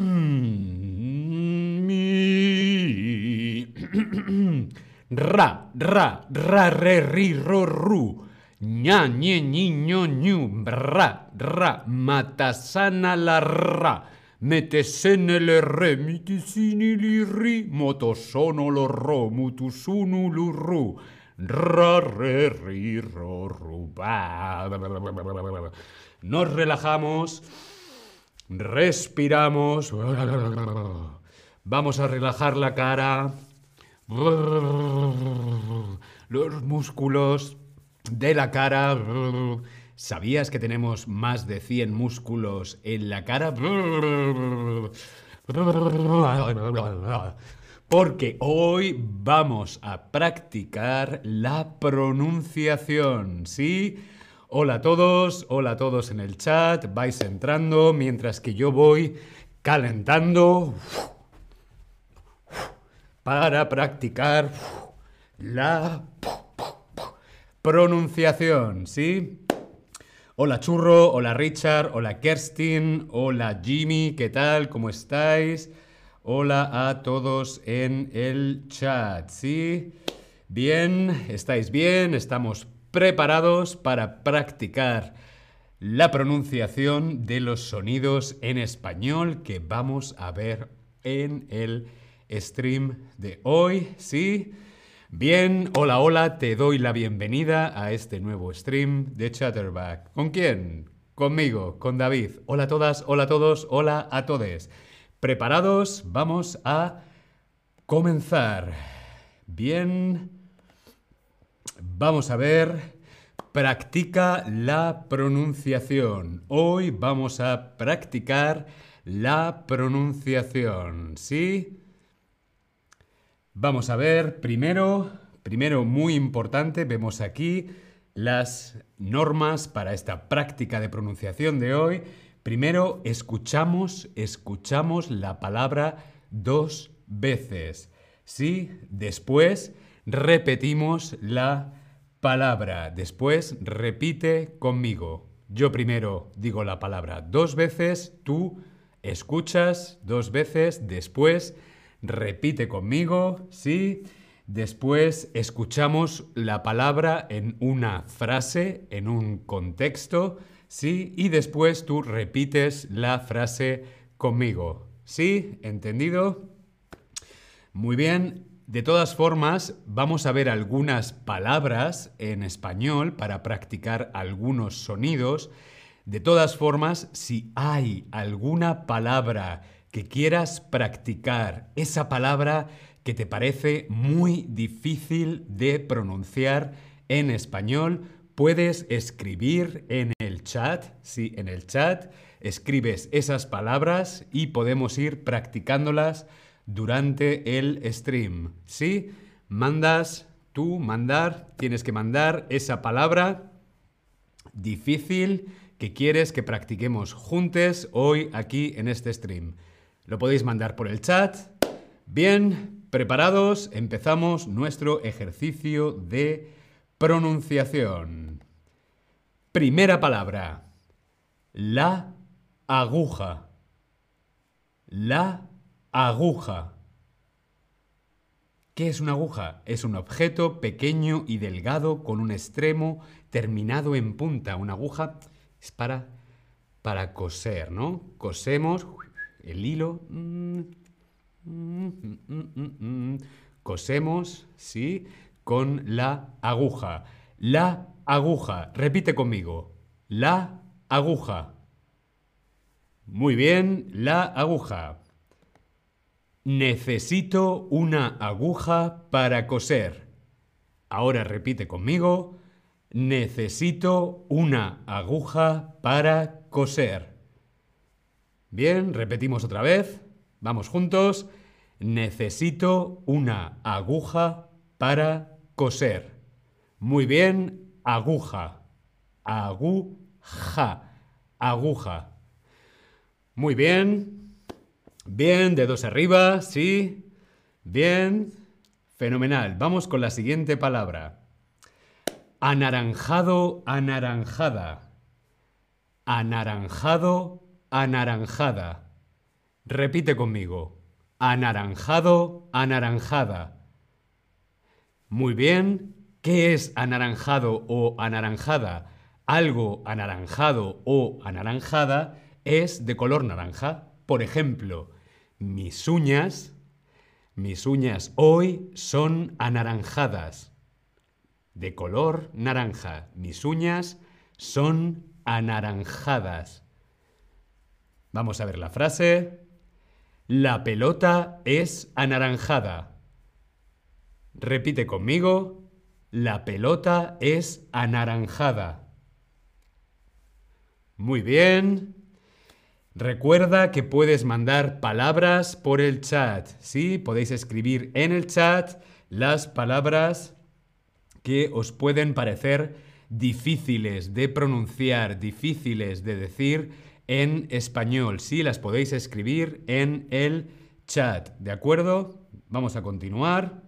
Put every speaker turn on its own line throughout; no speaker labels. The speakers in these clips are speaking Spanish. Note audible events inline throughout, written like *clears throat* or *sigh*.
Mi. Ra, ra, ra, re, ri, ro, ru. Ña, ñe, ñi, ño, ñu. Ra, ra. Matasana la ra. Metesene le re, mitisini li ri. Motosono lo ro, mutusunu lu ru. Ra, re, ri, ro, ru. Nos relajamos. Respiramos. Vamos a relajar la cara. Los músculos de la cara. ¿Sabías que tenemos más de 100 músculos en la cara? Porque hoy vamos a practicar la pronunciación, ¿sí? Hola a todos, hola a todos en el chat, vais entrando mientras que yo voy calentando para practicar la pronunciación, ¿sí? Hola Churro, hola Richard, hola Kerstin, hola Jimmy, ¿qué tal? ¿Cómo estáis? Hola a todos en el chat, ¿sí? Bien, ¿estáis bien? Estamos preparados para practicar la pronunciación de los sonidos en español que vamos a ver en el stream de hoy. ¿Sí? Bien, hola, hola, te doy la bienvenida a este nuevo stream de Chatterback. ¿Con quién? Conmigo, con David. Hola a todas, hola a todos, hola a todos. ¿Preparados? Vamos a comenzar. Bien. Vamos a ver. Practica la pronunciación. Hoy vamos a practicar la pronunciación. ¿Sí? Vamos a ver primero, primero muy importante, vemos aquí las normas para esta práctica de pronunciación de hoy. Primero, escuchamos, escuchamos la palabra dos veces. ¿Sí? Después, repetimos la palabra. Después repite conmigo. Yo primero digo la palabra dos veces, tú escuchas dos veces, después repite conmigo, ¿sí? Después escuchamos la palabra en una frase, en un contexto, ¿sí? Y después tú repites la frase conmigo, ¿sí? ¿Entendido? Muy bien, de todas formas, vamos a ver algunas palabras en español para practicar algunos sonidos. De todas formas, si hay alguna palabra que quieras practicar, esa palabra que te parece muy difícil de pronunciar en español, puedes escribir en el chat, sí, en el chat, escribes esas palabras y podemos ir practicándolas durante el stream. ¿Sí? Mandas, tú, mandar, tienes que mandar esa palabra difícil que quieres que practiquemos juntos hoy aquí en este stream. Lo podéis mandar por el chat. Bien, preparados, empezamos nuestro ejercicio de pronunciación. Primera palabra. La aguja. La Aguja. ¿Qué es una aguja? Es un objeto pequeño y delgado con un extremo terminado en punta. Una aguja es para, para coser, ¿no? Cosemos el hilo. Cosemos, ¿sí? Con la aguja. La aguja. Repite conmigo. La aguja. Muy bien, la aguja. Necesito una aguja para coser. Ahora repite conmigo. Necesito una aguja para coser. Bien, repetimos otra vez. Vamos juntos. Necesito una aguja para coser. Muy bien, aguja. Aguja. Aguja. Muy bien. Bien, dedos arriba, sí. Bien. Fenomenal. Vamos con la siguiente palabra. Anaranjado, anaranjada. Anaranjado, anaranjada. Repite conmigo. Anaranjado, anaranjada. Muy bien. ¿Qué es anaranjado o anaranjada? Algo anaranjado o anaranjada es de color naranja. Por ejemplo, mis uñas, mis uñas hoy son anaranjadas. De color naranja. Mis uñas son anaranjadas. Vamos a ver la frase. La pelota es anaranjada. Repite conmigo. La pelota es anaranjada. Muy bien. Recuerda que puedes mandar palabras por el chat. Sí, podéis escribir en el chat las palabras que os pueden parecer difíciles de pronunciar, difíciles de decir en español. Sí, las podéis escribir en el chat. ¿De acuerdo? Vamos a continuar.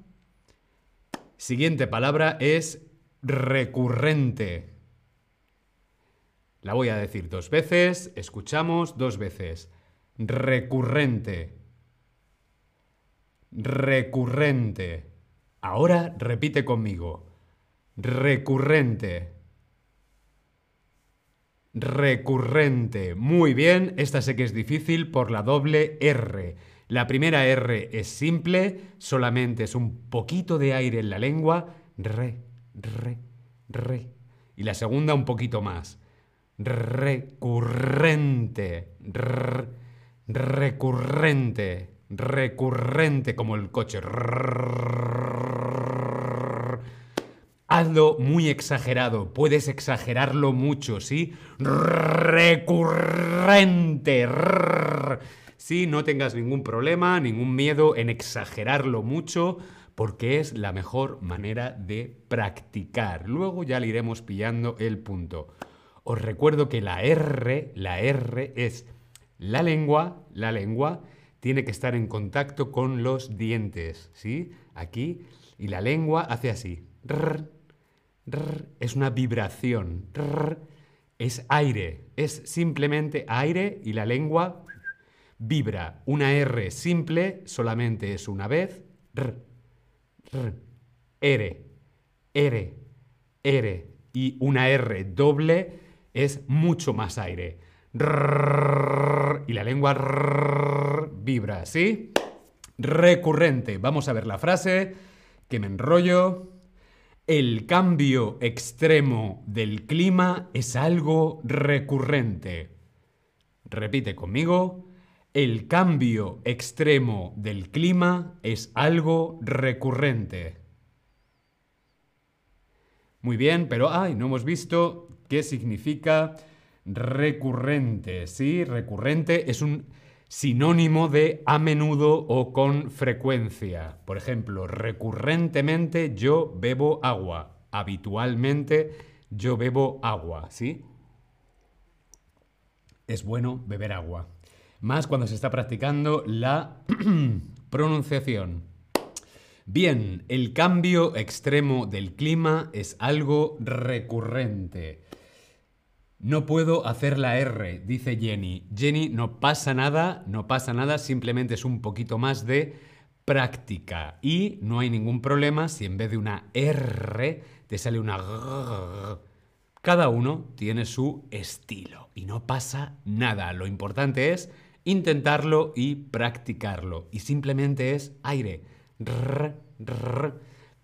Siguiente palabra es recurrente. La voy a decir dos veces, escuchamos dos veces. Recurrente. Recurrente. Ahora repite conmigo. Recurrente. Recurrente. Muy bien, esta sé que es difícil por la doble R. La primera R es simple, solamente es un poquito de aire en la lengua. Re, re, re. Y la segunda un poquito más recurrente, recurrente, recurrente como el coche. Hazlo muy exagerado, puedes exagerarlo mucho, ¿sí? Recurrente. Sí, no tengas ningún problema, ningún miedo en exagerarlo mucho, porque es la mejor manera de practicar. Luego ya le iremos pillando el punto. Os recuerdo que la R, la R es la lengua, la lengua tiene que estar en contacto con los dientes, ¿sí? Aquí, y la lengua hace así. es una vibración. es aire, es simplemente aire y la lengua vibra. Una R simple solamente es una vez. R, R, R. Y una R doble es mucho más aire. y la lengua vibra, ¿sí? Recurrente. Vamos a ver la frase, que me enrollo. El cambio extremo del clima es algo recurrente. Repite conmigo. El cambio extremo del clima es algo recurrente. Muy bien, pero ay, no hemos visto ¿Qué significa recurrente. Sí, recurrente es un sinónimo de a menudo o con frecuencia. Por ejemplo, recurrentemente yo bebo agua. Habitualmente yo bebo agua, ¿sí? Es bueno beber agua. Más cuando se está practicando la *clears throat* pronunciación. Bien, el cambio extremo del clima es algo recurrente. No puedo hacer la R, dice Jenny. Jenny, no pasa nada, no pasa nada, simplemente es un poquito más de práctica. Y no hay ningún problema si en vez de una R te sale una G. Cada uno tiene su estilo y no pasa nada. Lo importante es intentarlo y practicarlo. Y simplemente es aire.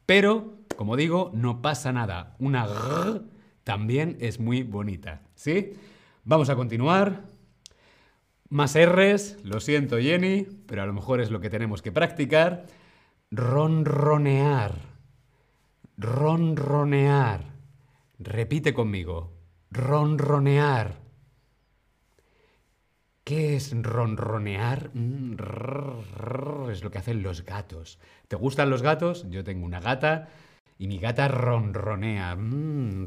Pero, como digo, no pasa nada. Una G también es muy bonita. ¿Sí? Vamos a continuar. Más R's, lo siento Jenny, pero a lo mejor es lo que tenemos que practicar. Ronronear. Ronronear. Repite conmigo. Ronronear. ¿Qué es ronronear? Mm, es lo que hacen los gatos. ¿Te gustan los gatos? Yo tengo una gata y mi gata ronronea. Mm,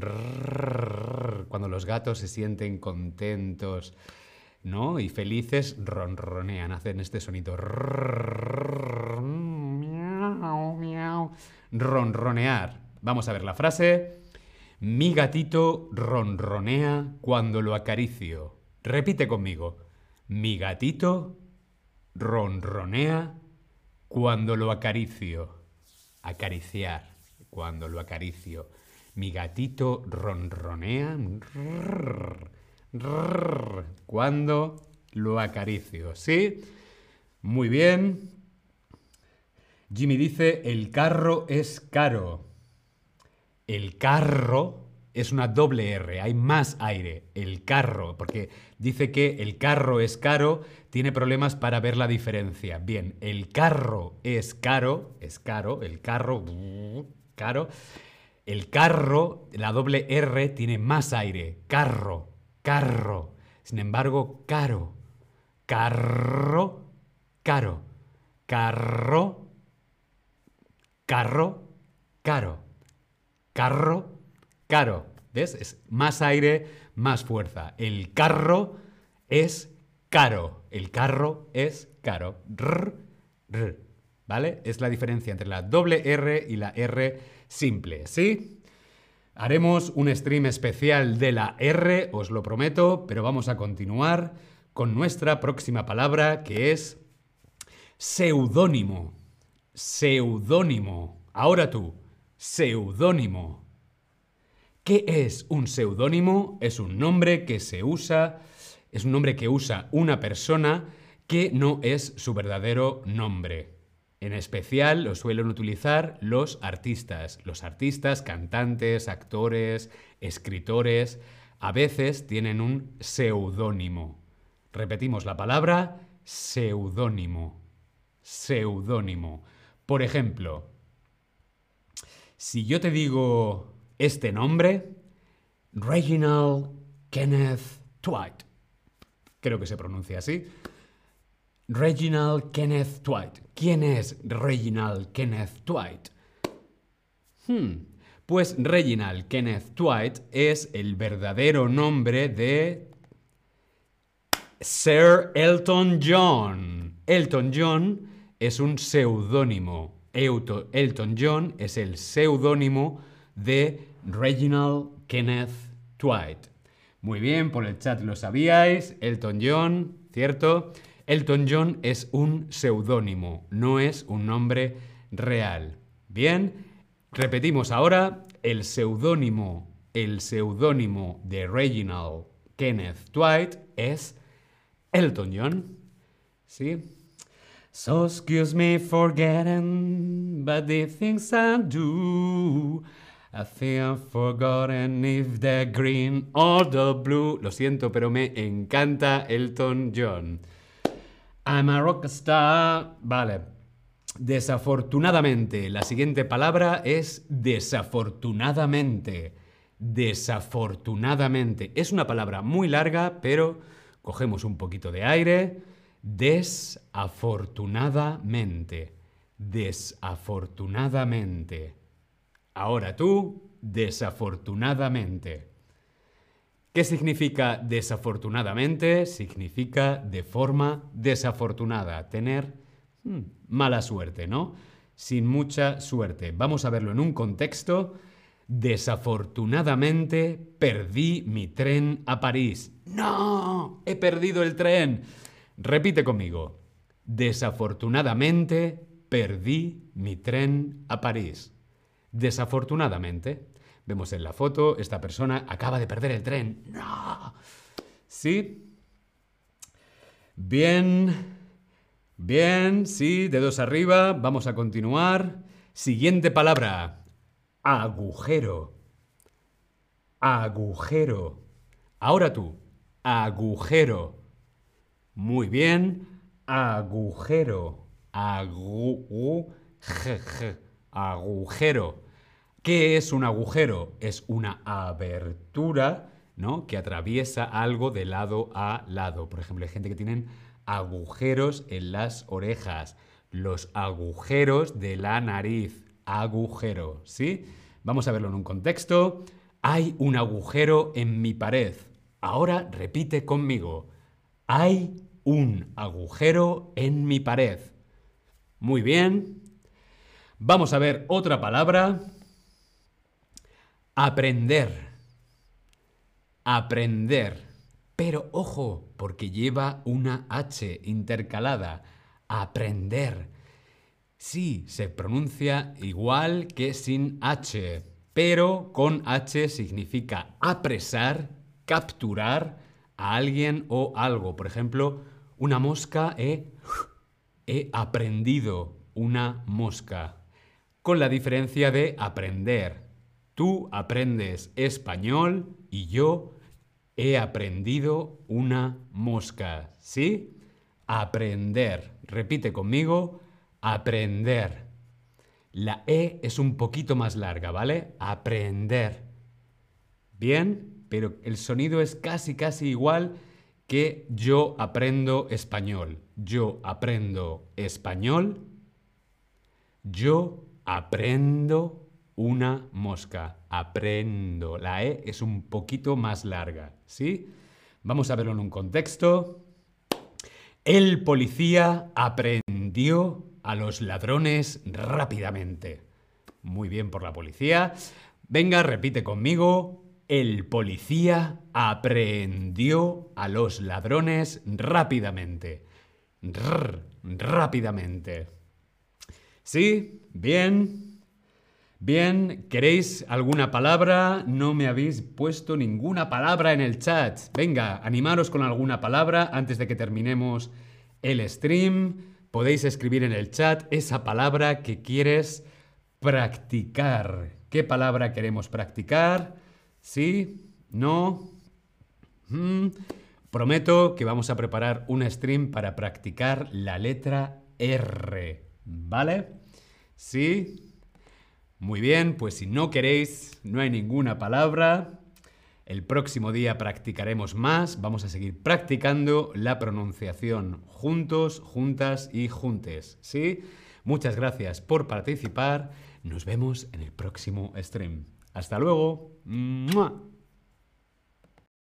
los gatos se sienten contentos, ¿no? Y felices, ronronean, hacen este sonido. Ronronear. Vamos a ver la frase. Mi gatito ronronea cuando lo acaricio. Repite conmigo. Mi gatito ronronea cuando lo acaricio. Acariciar, cuando lo acaricio. Mi gatito ronronea cuando lo acaricio. ¿Sí? Muy bien. Jimmy dice, el carro es caro. El carro es una doble R, hay más aire. El carro, porque dice que el carro es caro, tiene problemas para ver la diferencia. Bien, el carro es caro, es caro, el carro, caro. El carro, la doble R, tiene más aire. Carro, carro. Sin embargo, caro. Carro, caro. Carro, carro, caro. Carro, caro. ¿Ves? Es más aire, más fuerza. El carro es caro. El carro es caro. ¿Vale? Es la diferencia entre la doble R y la R simple, ¿sí? Haremos un stream especial de la R, os lo prometo, pero vamos a continuar con nuestra próxima palabra que es seudónimo. Seudónimo. Ahora tú, seudónimo. ¿Qué es un seudónimo? Es un nombre que se usa, es un nombre que usa una persona que no es su verdadero nombre. En especial lo suelen utilizar los artistas. Los artistas, cantantes, actores, escritores, a veces tienen un seudónimo. Repetimos la palabra seudónimo. Seudónimo. Por ejemplo, si yo te digo este nombre, Reginald Kenneth Dwight, creo que se pronuncia así, Reginald Kenneth Dwight. ¿Quién es Reginald Kenneth Dwight? Hmm. Pues Reginald Kenneth Dwight es el verdadero nombre de Sir Elton John. Elton John es un seudónimo. Elton John es el seudónimo de Reginald Kenneth Dwight. Muy bien, por el chat lo sabíais. Elton John, ¿cierto? Elton John es un seudónimo, no es un nombre real. Bien, repetimos ahora el seudónimo, el seudónimo de Reginald Kenneth Dwight es Elton John. ¿Sí? So excuse me for getting, but the things I do, I think I've forgotten if they're green or the blue. Lo siento, pero me encanta Elton John. I'm a rockstar. Vale. Desafortunadamente. La siguiente palabra es desafortunadamente. Desafortunadamente. Es una palabra muy larga, pero cogemos un poquito de aire. Desafortunadamente. Desafortunadamente. Ahora tú, desafortunadamente. ¿Qué significa desafortunadamente? Significa de forma desafortunada, tener hmm, mala suerte, ¿no? Sin mucha suerte. Vamos a verlo en un contexto. Desafortunadamente perdí mi tren a París. ¡No! He perdido el tren. Repite conmigo. Desafortunadamente perdí mi tren a París. Desafortunadamente. Vemos en la foto, esta persona acaba de perder el tren. ¡No! ¿Sí? Bien. Bien, sí, dedos arriba. Vamos a continuar. Siguiente palabra. Agujero. Agujero. Ahora tú. Agujero. Muy bien. Agujero. Agu agujero. ¿Qué es un agujero? Es una abertura ¿no? que atraviesa algo de lado a lado. Por ejemplo, hay gente que tienen agujeros en las orejas, los agujeros de la nariz, agujero, ¿sí? Vamos a verlo en un contexto. Hay un agujero en mi pared. Ahora repite conmigo. Hay un agujero en mi pared. Muy bien. Vamos a ver otra palabra. Aprender. Aprender. Pero ojo, porque lleva una H intercalada. Aprender. Sí, se pronuncia igual que sin H, pero con H significa apresar, capturar a alguien o algo. Por ejemplo, una mosca he, he aprendido una mosca. Con la diferencia de aprender. Tú aprendes español y yo he aprendido una mosca. ¿Sí? Aprender. Repite conmigo. Aprender. La E es un poquito más larga, ¿vale? Aprender. Bien, pero el sonido es casi, casi igual que yo aprendo español. Yo aprendo español. Yo aprendo una mosca. Aprendo. La E es un poquito más larga, ¿sí? Vamos a verlo en un contexto. El policía aprendió a los ladrones rápidamente. Muy bien por la policía. Venga, repite conmigo. El policía aprendió a los ladrones rápidamente. rápidamente. ¿Sí? Bien. Bien, ¿queréis alguna palabra? No me habéis puesto ninguna palabra en el chat. Venga, animaros con alguna palabra antes de que terminemos el stream. Podéis escribir en el chat esa palabra que quieres practicar. ¿Qué palabra queremos practicar? ¿Sí? ¿No? Mm. Prometo que vamos a preparar un stream para practicar la letra R. ¿Vale? ¿Sí? Muy bien, pues si no queréis, no hay ninguna palabra. El próximo día practicaremos más. Vamos a seguir practicando la pronunciación juntos, juntas y juntes. ¿Sí? Muchas gracias por participar. Nos vemos en el próximo stream. Hasta luego.